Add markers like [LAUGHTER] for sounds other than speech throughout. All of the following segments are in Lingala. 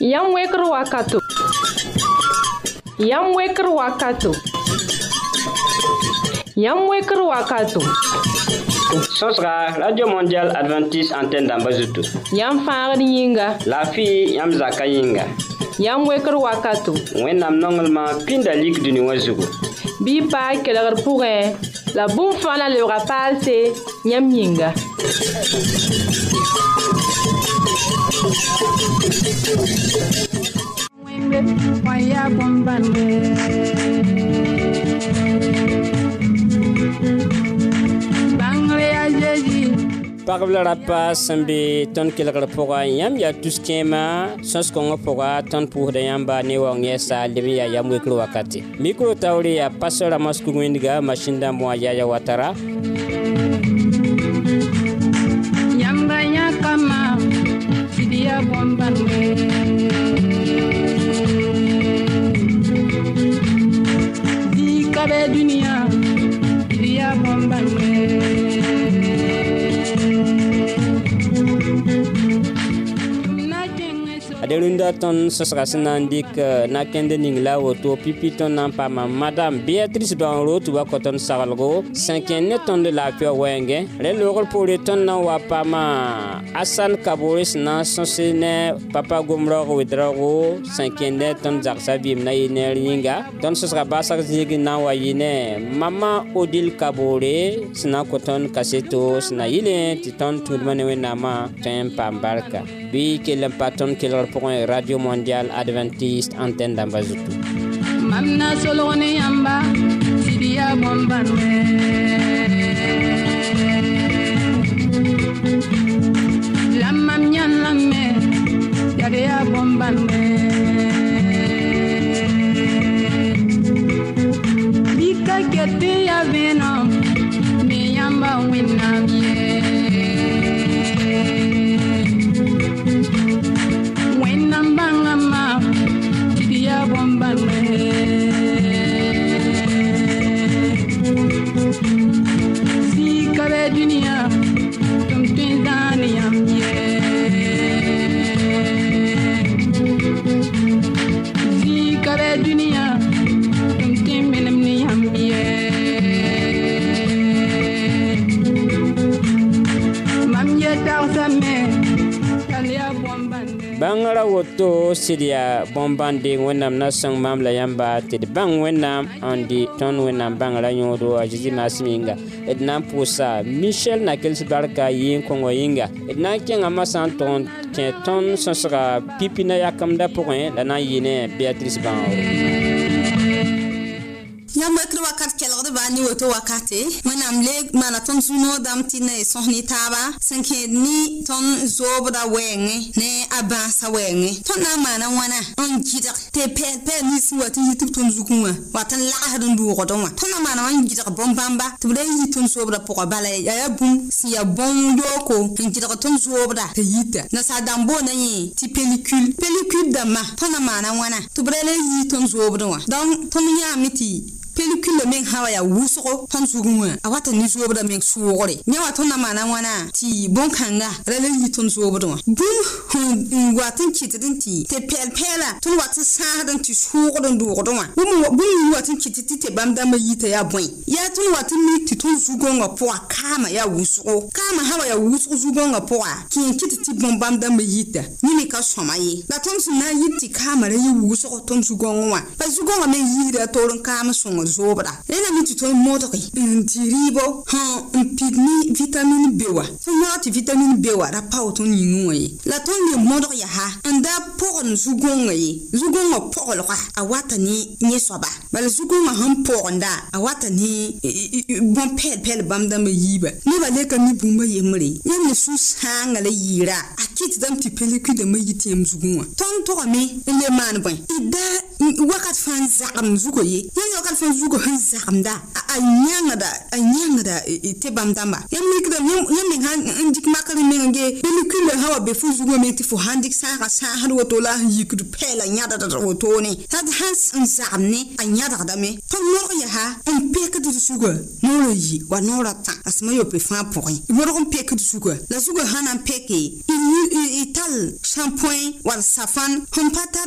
Yam weker wakato. Yam weker wakato. Yam weker wakato. Sosra, Radio Mondial Adventist Antenne d'Ambazutu. Yam fangad yinga. La fi yam zaka yinga. Yam weker wakato. Wenam nongelman pindalik duni wazugo. Bi pa kelar pourin. La boum fana lebra palse. Yam yinga. Waya pagb la rapa sẽn be tõnd kelgr pʋga yãmb yaa tus-kẽemã sõs-kõngã pʋga tõnd pʋʋsda yãmba ne waoong yɛsa leb n yaa yam wekr wakate mikro taoore yaa pastor ramos kug-wẽndga masin dãmb wã yaya ya watara বোম্বানে d rũndã tõnd sõsga sẽn na n dɩk nakẽnd ning la a woto pipi tõnd na n paama madam beatrice dõonro tɩ wa kõ tõnd saglgo sẽn kẽnd ne tõnd laafɩa wɛɛngẽ rẽ loogr poore tõnd na n wa paama asan kabore sẽn na n sõs ne papa gom raoog wɩd raoogo sẽn kẽnd ne tõnd zagsa vɩɩm na yɩ neer yĩnga tõnd sõsga basg zĩig na n wa yɩ ne mama odil kabore sẽn na n kõ tõnd kaseto sẽn na yɩlẽ tɩ tõnd tũudmã ne wẽnnaamã tõe n paam barka bɩ kell n pa tõnd kelgr radio Mondiale adventiste antenne d'ambazoutou mamna solone yamba sidiya bombanwe lamam nyan lamme yageya bombanwe bika gete bãng ra woto sɩd yaa bõn-bãnde wẽnnaam na sõng mam la yãmba tɩ d bãng wẽnnaam n dɩ tõnd wẽnnaam bãngrã yõodo a zeezi maasem yĩnga d na n pʋʋsa michɛl nakels barka yɩn-kõngã yĩnga d na n kẽngãmã sã n tʋg n kẽ tõnd sõsga pipina yakemdã pʋgẽ la na n yɩ ne beatrice bãngo ba ni woto wakate manam le mana ton zuno dam tinne sohni taba sanke ni ton zobra wenge ne abansa wenge ton na mana wana on gida te pe pe ni si wati yitum ton zukunwa watan lahadun du rodon wa ton na mana wan gida bon bamba to le ton zobra pour bala ya ya bum si ya bon yoko gida ton zobra, te yita na sa dambo na yi ti pellicule pellicule dama ton na mana wana to brele yitum zobda donc ton ya miti 你去里面哈呀，乌苏河潘苏沟啊，啊，我到尼苏河那边去玩嘞。你们在那面哪哪哪？去，蹦坑啊，那里尼到尼苏河边玩。嗯，我到尼去去去，爬爬爬，我到尼山那边去玩。我到尼乌苏河那边玩。嗯，我到尼去去去，爬爬爬，我到尼山那边去玩。我到尼乌苏河那边玩。嗯，我到尼去去去，爬爬爬，我到尼山那边去玩。我到尼乌苏河那边玩。嗯，我到尼去去去，爬爬爬，我到尼山那边去玩。我到尼乌苏河那边玩。zoobda rẽname tɩ tõe n modge tɩ rɩɩbo n pid ne vitamin b wã tõnd modg tɩ vitamin b wã ra pao tõnd yĩngẽ wã ye la tõnd le modg yaa n da pʋgn zu-gõngã ye zu-gõngã pʋglga a wata ne yẽ-soaba bala zu-gõngã sẽn pʋgenda a wata ne bõn-pɛɛl-pɛɛl bãmb dãmbã yiiba nebã lekame bũmba yembre yãmb ne sũ-sãanga la yɩɩra a kɩt tɩ pelekidãmbã yɩ tẽem zu-gẽ tõnd togame n le maan bõe wakat fãa zagem zugu ye yãmb wakat fãa zugu sẽn zagemda a yãngda a yãngda e, e, tɩ bãmb dãmba yãmb mikdam yãmb meng sãn dɩk makr meng ye pelikulle sã wa be fo zugã meng tɩ fo sãn dɩk sãaga sãasd woto la sẽn yikd pɛɛla yãdgd wotone tad sãn n zagem ne a yãdgdame tõnd noog yaa n pekd zugã noorã yi wa noorã tã a sẽma yope fãa pʋgẽ noorg n pekd zugã la zugã sã na peke tall sãn põe wall safãn sẽn pa tar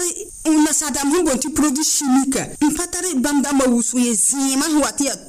nasadam sẽn boon tɩ produit chimique mpa tara e bãmb dãmbã wʋsg ye sim, sẽn wat n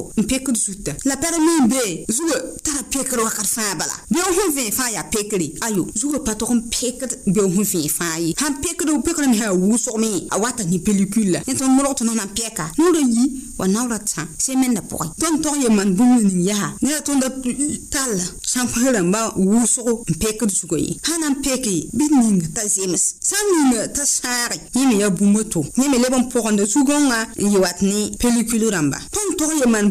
n pekd zuta la parmi bee zugã tara pekr wakat fãa bala beo sẽn vẽe fãa yaa pekre ayo zugã pa tog n pekd beoog sẽn vẽe fãa ye sãn pekd pekr me yaa wʋsgme a wata ne pelicul la yẽ tõnd modg tɩ nonã n pɛka noorã yi wa naoorã tã semenda pʋgẽ tõnd tog yee man bũmb ning yaa ne tõnda tall sãn kõ rãmbã wʋsgo n pekd zugã ye sã na n peke bɩ ninga t'a zems sãn ninga t'a sãage yẽ me yaa bũmb woto yẽ me leb n pʋgenda zugã n yɩ wat ne pelicul rãmba tõnd tog yee man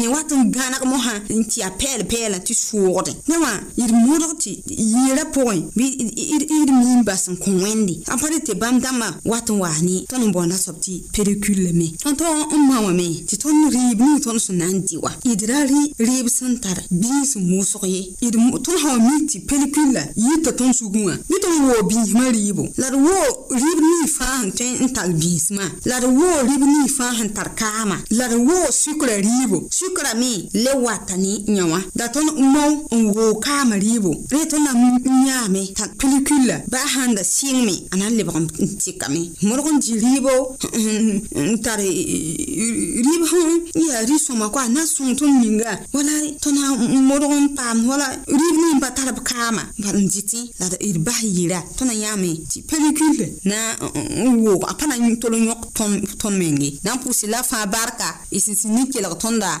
ne wa tun gana mo ha nti a pele pele ti suode ne wa ir muro ti yira poi bi ir ir min te bam dama wa tun ton bona sopti pericule me ton ton on ma me ti ton ri bi ton so nan di wa idra ri ri ton ha mi ti pericule yi ta ton ton bi ma la wo ri ni fa han te ntal la wo ri ni fa han tar la wo sukra ri rame le wata ni nyawa da ton mo ngo ka maribo re ton na nyame ta pelicule ba handa singme ana le bam tikame morgon jiribo [LAUGHS] tare ribo ya ri soma kwa na sun ton ninga wala ton na morgon pam wala ribo ni batarab kama ban jiti la da irba yira ton na yame ti pelicule na wo apana tolo nyok ton ton mengi dan pusi la fa barka isin sinikela tonda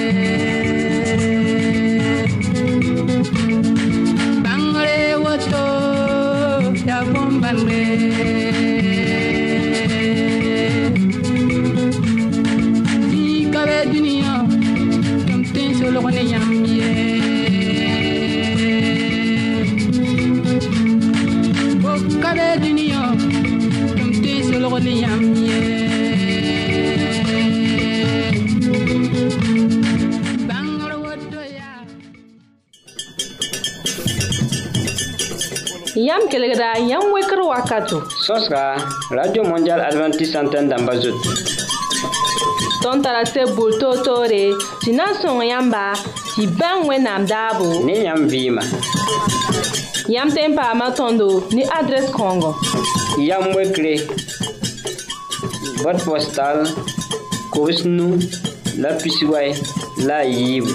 Yam kelegra, yam wekro wakato. Sos ka, Radio Mondial Adventist Santen damba zotou. Ton tarase boul to to re, si nan son yamba, si ben we nam dabou. Ne yam vima. Yam tempa matondo, ni adres kongo. Yam wekre, bot postal, kowes nou, la pisiway, la yib.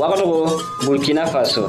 Wakro, Burkina Faso.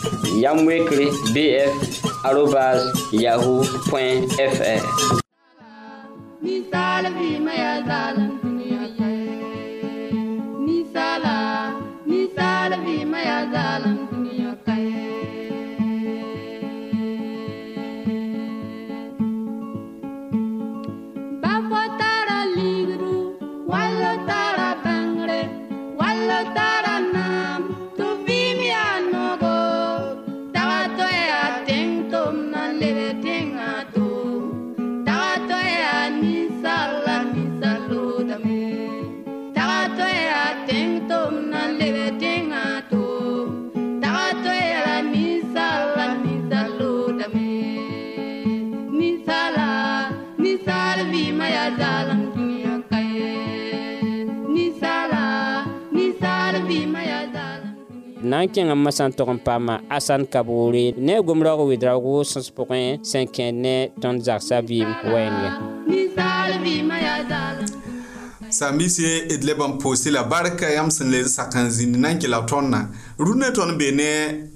yam wekre bf arobas yahoo.fr sã n kẽngame sã n tog n paama asan kaboore ne a gom raoogo wedraoogo sõs pʋgẽ sẽn kẽed ne tõnd zagsã vɩɩm wɛɛngẽ sãn-biise d leb n pʋʋse la barka yãmb sẽn le sak n zĩnd na n kela tõndã rũd ne e tõnd be ne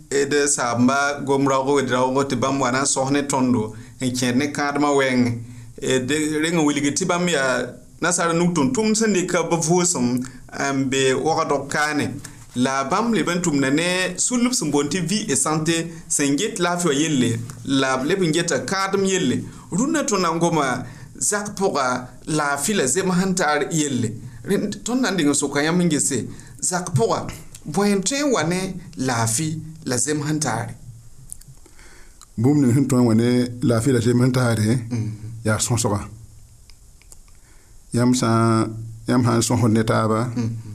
d saamba gom raoogo wed raoogo tɩ bãmb wa na n sõs ne tõndo n kẽed ne kãadmã wɛɛngẽ d reng n wilg tɩ bãmb yaa nasaara nug tʋm-tʋmd sẽn dɩka b vʋʋsem n be wagd-b kaane la bam le n tum ne sʋlb sẽn boond tɩ vi et santé sẽn get laafɩ wã yelle la le leb geta kãadem yelle runa to na ngoma zak pʋga laafɩ la zem sẽn taar yelle ton na n dɩng n sʋka se zak pʋga bõen tõe wane la fi la zem sẽn bum ne ning sẽn tõe n wa la zem sẽn he ya son yãmb yam sa yam han son honeta ba mm -hmm.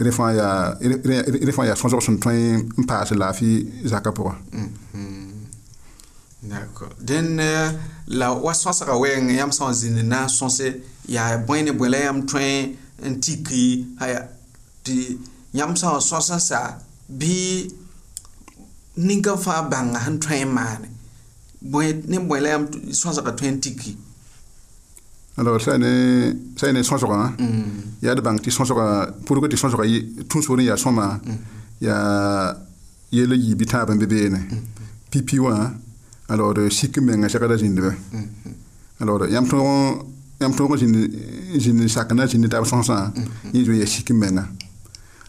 E refan ya sonjok sonjtwen mpa se la fi zakapo wa. Dène la wast sòs akawè yon yam sonjinen nan sòs e ya bwenye bwenye yam twen yon tikri. Yam sòs ansa bi nin ke fa banga yon twen man. Bwenye bwenye yam sòs akatwen tikri. alors ça ne ça ne sont sera il y a de banques qui sont sera pour que tu sont sera tout sur il y a son ma mm. il y a il y a le yibita ben bébé ne hein. mm. pipi wa hein. alors euh, sik men a chaka da jinde mm, alors yam to yam to jinde jinde sakana jinde ta son sa il y a sik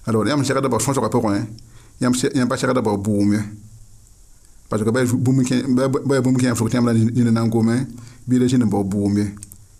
alors yam chaka da ba son sera hein yam yam pas chaka da ba boum parce que ba boum ba boum qui en faut la jinde nan gomé bi le jinde ba boum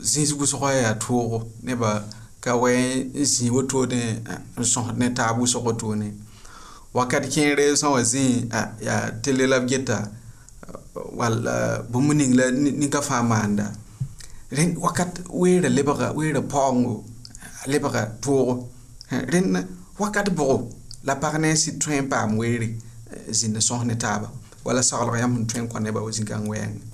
zĩis wʋsgã yaa toogo nebã ka wɛ n zĩ wotone n sõs ne taab wʋsg wotone wakat kẽere sã wa zĩ yaa tele la b geta walla bũmb ning la ninga fãa maanda rẽnd wakat weera lebga weera paoongo lebga toogo rẽnd wakat bʋgo la pag ne sɩd tõe n paam weere zĩnd sõs ne taaba wala saglg yãmb n tõe n kõ nebã wa zĩ-kãng wɛɛngẽ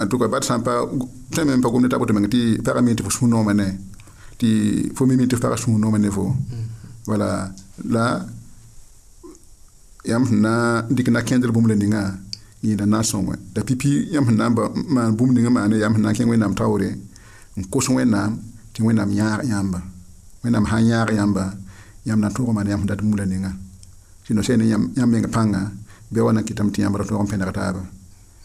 en tout cas bat sãn pa tõe me pa gomda tabo tɩ meng tɩ pagã mi tɩ fo sũur noomã ne tɩ fo mi mi tɩ na n dɩk na-kẽndr bũmb la ningã yẽeda na n sõng la pipi yãmb na n maan bũmb ningã maane yãmb sẽn na n kẽ wẽnnaam taoore n kos wẽnnaam tɩ wẽnnaam yãag yãmba wẽnnaam sã n yãag yãmba yãmb na n tʋʋg maan yãmb sẽn dat bũmb la ningã tɩ no sɛne yãmb meng pãnga bɩa wa na n kɩtame tɩ yãmb ra tʋg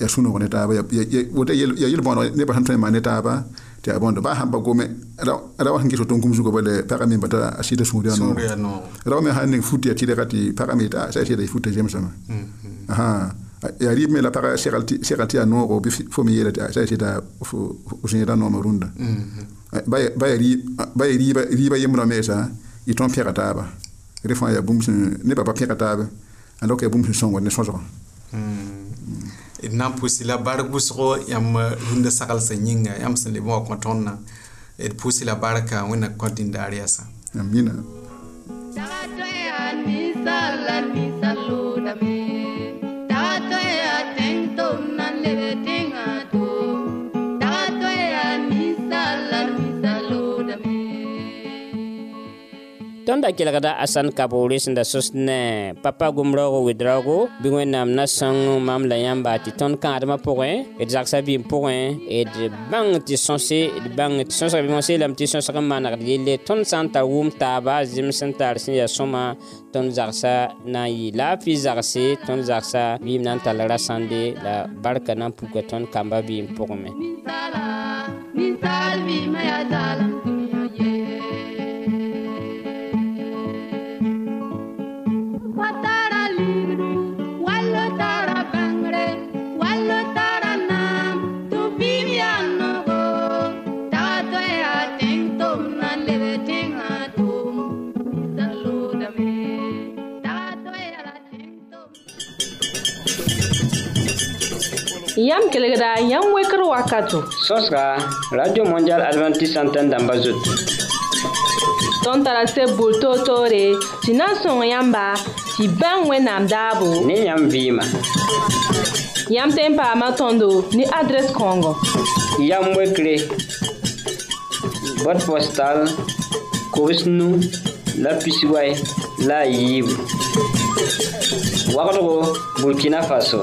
ya sũnogo ne taaba ya yel bõonego nebã sẽn tõe n maan ne taaba tɩ ya bõnd baa gome ra wa sẽn ges tõn gũm zugã bata a sɩda sũurã noogo ra me sãn ning ya tɩdga tɩ pagã t'a sa sɩda futa zemsame ãã ya rɩɩb me la pagã segl tɩ yaa noogo bɩ fo me yeela tɩ sa sɩda zẽedã noomã rũndã ba ya rɩɩba yembrã meesã y tõnd pɛga taaba rẽ fãa yaa bũmb sẽn nebã pa pɛga taaba a lok yaa bũmb sẽn sõngd ne sõsgã d na n pʋsy la bark wʋsgo yãmb uh, rũndã saglsã yĩnga yãmb sẽn leb n wa kõ tõndna d pʋsy la barka wẽnna kõ dĩndaar yasã amina tõnd da kelgda a sãn kabo resẽn da sõs ne papa gom raoogo wed raoogo bɩ wẽnnaam na-sõng mam la yãmba tɩ tõnd kãadmã pʋgẽ d zagsã vɩɩm pʋgẽ d bãng tɩ sõse d bãng tɩ sõsg bɩ wãseelame tɩ sõsg n maanegd yelle tõnd sã n tar wʋm taaba zems sẽn tar sẽn yaa sõma tõnd zagsã na n yɩ laafɩ zagse tõnd zagsã vɩɩm na n tall rasãnde la barka na n puka tõnd kambã vɩɩm pʋgẽ me Yam kelegda, yam wekr wakato. Sos ka, Radio Mondial Adventist Santen damba zotou. Ton tarase boul to to re, si nan son yamba, si ben we nam dabou. Ne yam vima. Yam tempa matondo, ni adres kongo. Yam wekre, bot postal, kowes nou, la pisiway, la yib. Wakro, Burkina Faso.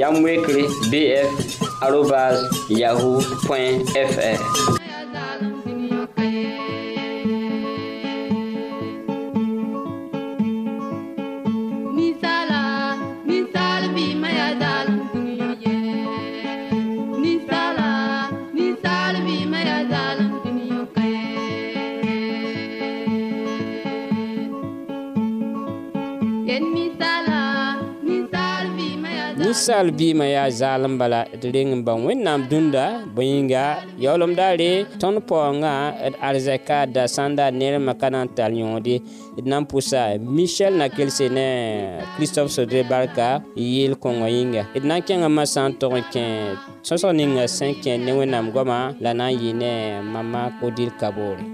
yamwekre bf yahoo fr saal bɩɩmã yaa zaalem bala d reng n ba wẽnnaam dũnda bõe-yĩnga yaolemdaare tõnd paoongã d arzɛka da sã n da nermã ka na n tar yõode d na n pʋsa michɛl nakelse ne kristophe sodre barka yeel kõngã yĩnga d na n kẽngame sã n tog n kẽ sõsg ninga sẽn kẽ ne wẽnnaam goamã la na n yɩ ne mama kodil kaboore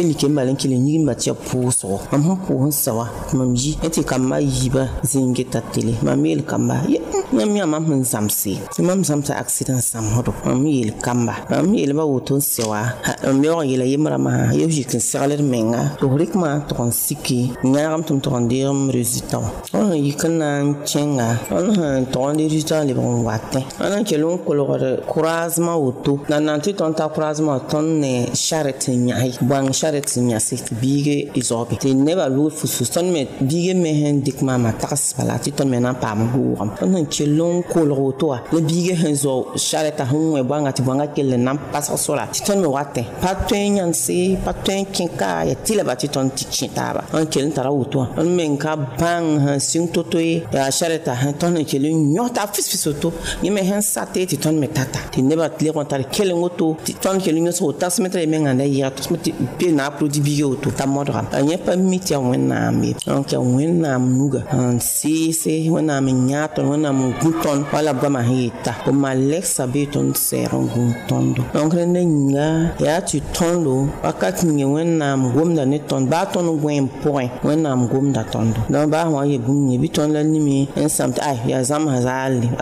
keli ke malen kelen yigi ma tia pʋʋsgɔ mam sẽn pʋʋs n sawa mam yi y tɩ kambã yiiba zĩnge t'a tele mam yeel kambã mam sẽn zãmse mam zãmsa accident zãmsdo mam yeel kamba mam ba woto n sɛ wa n beoog n yeela yem rãmbã yaa n seglr menga tɩ f rɩkmã n tʋg n siki yãagem tɩ m tʋg n deegem resultã wã sẽn yik n na n kẽnga n sẽn tʋg n de resultã n lebg n watẽ a na n e n kolgd couragement woto la n na ta couragement tõnd ne sharet n yãse bãng tare tɩ yãse tɩ biige y zɔgbe tɩ nebã loog fusu tõnd me biige me sẽn dɩk maama tags bala tɩ tõnd me na n paam wʋʋgem tõnd sẽn kell n kolg woto wã la biige sẽn zɔg sarɛta sẽn wẽ e bõanga tɩ bõanga kell n na n pasg sora tɩ tõnd me wa tẽ pa tõe n yãnse pa tõe n kẽka yaa e, tɩ laba tɩ tõnd tɩ kẽ taaba n kell n tara woto wã tõnd me n ka bãng sẽn sɩng to-to ye yaa sarɛta tõnd sẽn kell n yõs t'a fis-fis woto yẽ me sẽn sate tɩ tõnd me tata tɩ nebã legõ tar kell woto tɩ tõnd kell yõsg wotasme tara ye mengãnda yɩga tɩ e pe na prodigi to t'a modga a yẽ pa mi tɩ ya wẽnnaam ye donc ya wẽnnaam nuga n seese wẽnnaam n yãa tõnd wẽnnaam n gũ tõnd wala goamã sẽn yeta bʋ malɛksa bee tõnd sɛɛr nga gũ tõndo donc rẽnd yĩnga yaa tɩ tõndo wakat yĩnge wẽnnaam gomda ne tõnd baa tõnd goẽem pʋgẽ gomda tõndo dõnc baa sẽn wa yee bũmb yẽ bɩ tõnd la nimi n sãm tɩ ay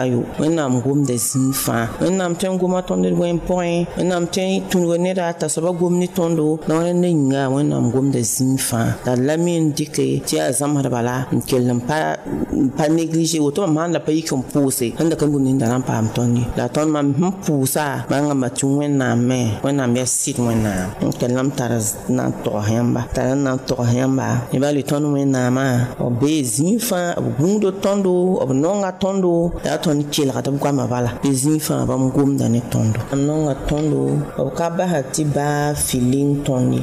ayo wẽnnaam gomda zĩig fãa wẽnnaam tõe n goma tõnd d goẽem pʋgẽ wẽnnaam tõe n tũnga ned a t'a gom me yĩnga wẽnnaam gomda zĩig fãa la d la me n dɩke tɩ yaa zãmsd bala n kell n pa neglige woto mam sãn da pa yik n pʋʋse sẽn da ka gũm da na n paam tõnd ye la tõnd mam sẽn pʋʋsa bãngame tɩ wẽnnaam me wẽnnaam yaa sɩd wẽnnaam n kellam tar na n togs yãmba tara na n togs yãmba ne bala tõnd wẽnnaamã b bee zĩig fãa b gũudo tõndo b nonga tõndo la yaa tõnd kelgd b goamã bala bɩ zĩig fãa bãmb gomda ne tõndo b nonga tõndo b ka basa tɩ baa filin tõnd ye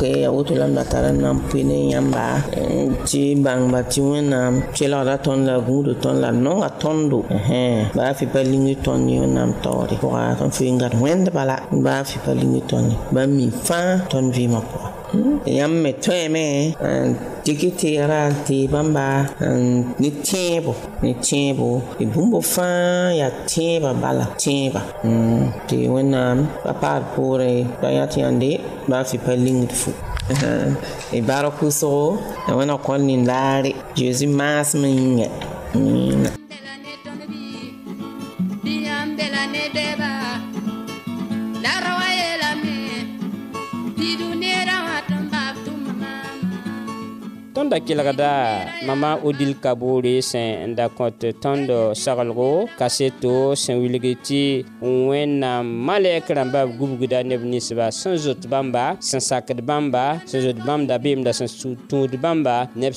oke autulan bataran nan pwene yamba ti bangba ti wẽnnaam kelgda tõnd la gũudu tõnd la nonga tõndo baa fɩ pa lĩngr tõnd yõ nam fi pʋga tõnd fɩɩngad ba e bala ba fɩ pa lĩngr ni ba mi fãa tõnd vɩɩmã pʋga hmm? yãmb me tõeme dɩkɩ teera et bãmba um, ne tẽebo ne tẽebo tɩ tiba fãa yaa tẽebã bala tẽeba mm, tɩ wẽnnaam pa paad poore pa yãnde b'a [LAUGHS] tõnd da kelgda mama odil kaboore sẽn da Tondo tõnd Casseto, ka seto sẽn Malek, tɩ wẽnnaam malɛk rãmba gubgda neb ninsba sẽn zot bãmba sẽn sakd bãmba sẽn zot bãmba beemda sẽn neb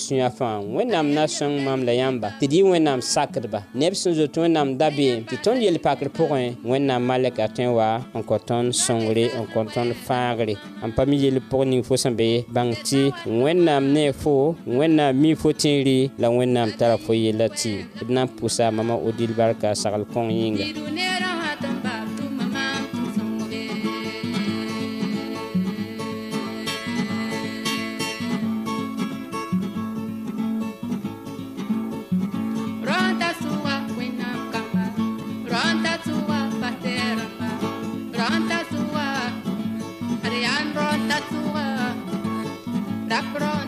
na sõng mam la yãmba tɩ d yɩ wẽnnaam sakdba neb sẽn zot wẽnnaam da beem tɩ tõnd yel pakr pʋgẽ wẽnnaam malɛka tõe wa n kõ tõnd sõngre n kõ tõnd ne wo wẽnnaam mi fo tẽere la wẽnnaam tara fo yella tɩ d na n pʋsa mama odil barka sagl kõng yĩnga Rock, rock.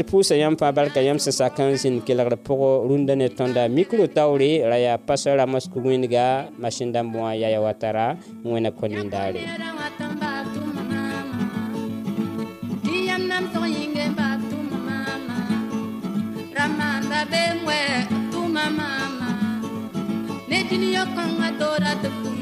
d pʋʋsa yãmb fãa barka yãmb sẽn sak n zĩnd kelgd pʋgɔ rũndã ne tõnda micro taoore ra yaa pastor ramos kug wẽndga masin dãmb wã yaya watara wẽna kõ nindaare Ramanda bemwe tuma mama Ne dinyo konga dora tukum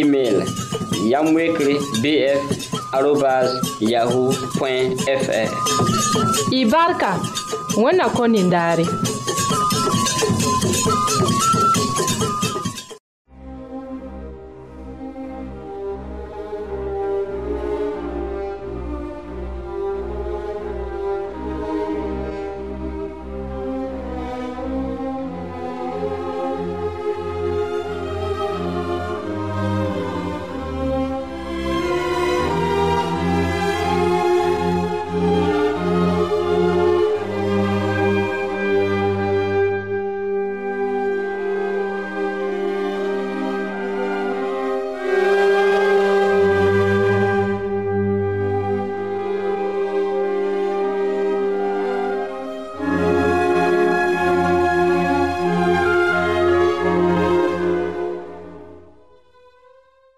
email yamwekre bf arobas yahoo.fr. Ibarka, wannan konin dare.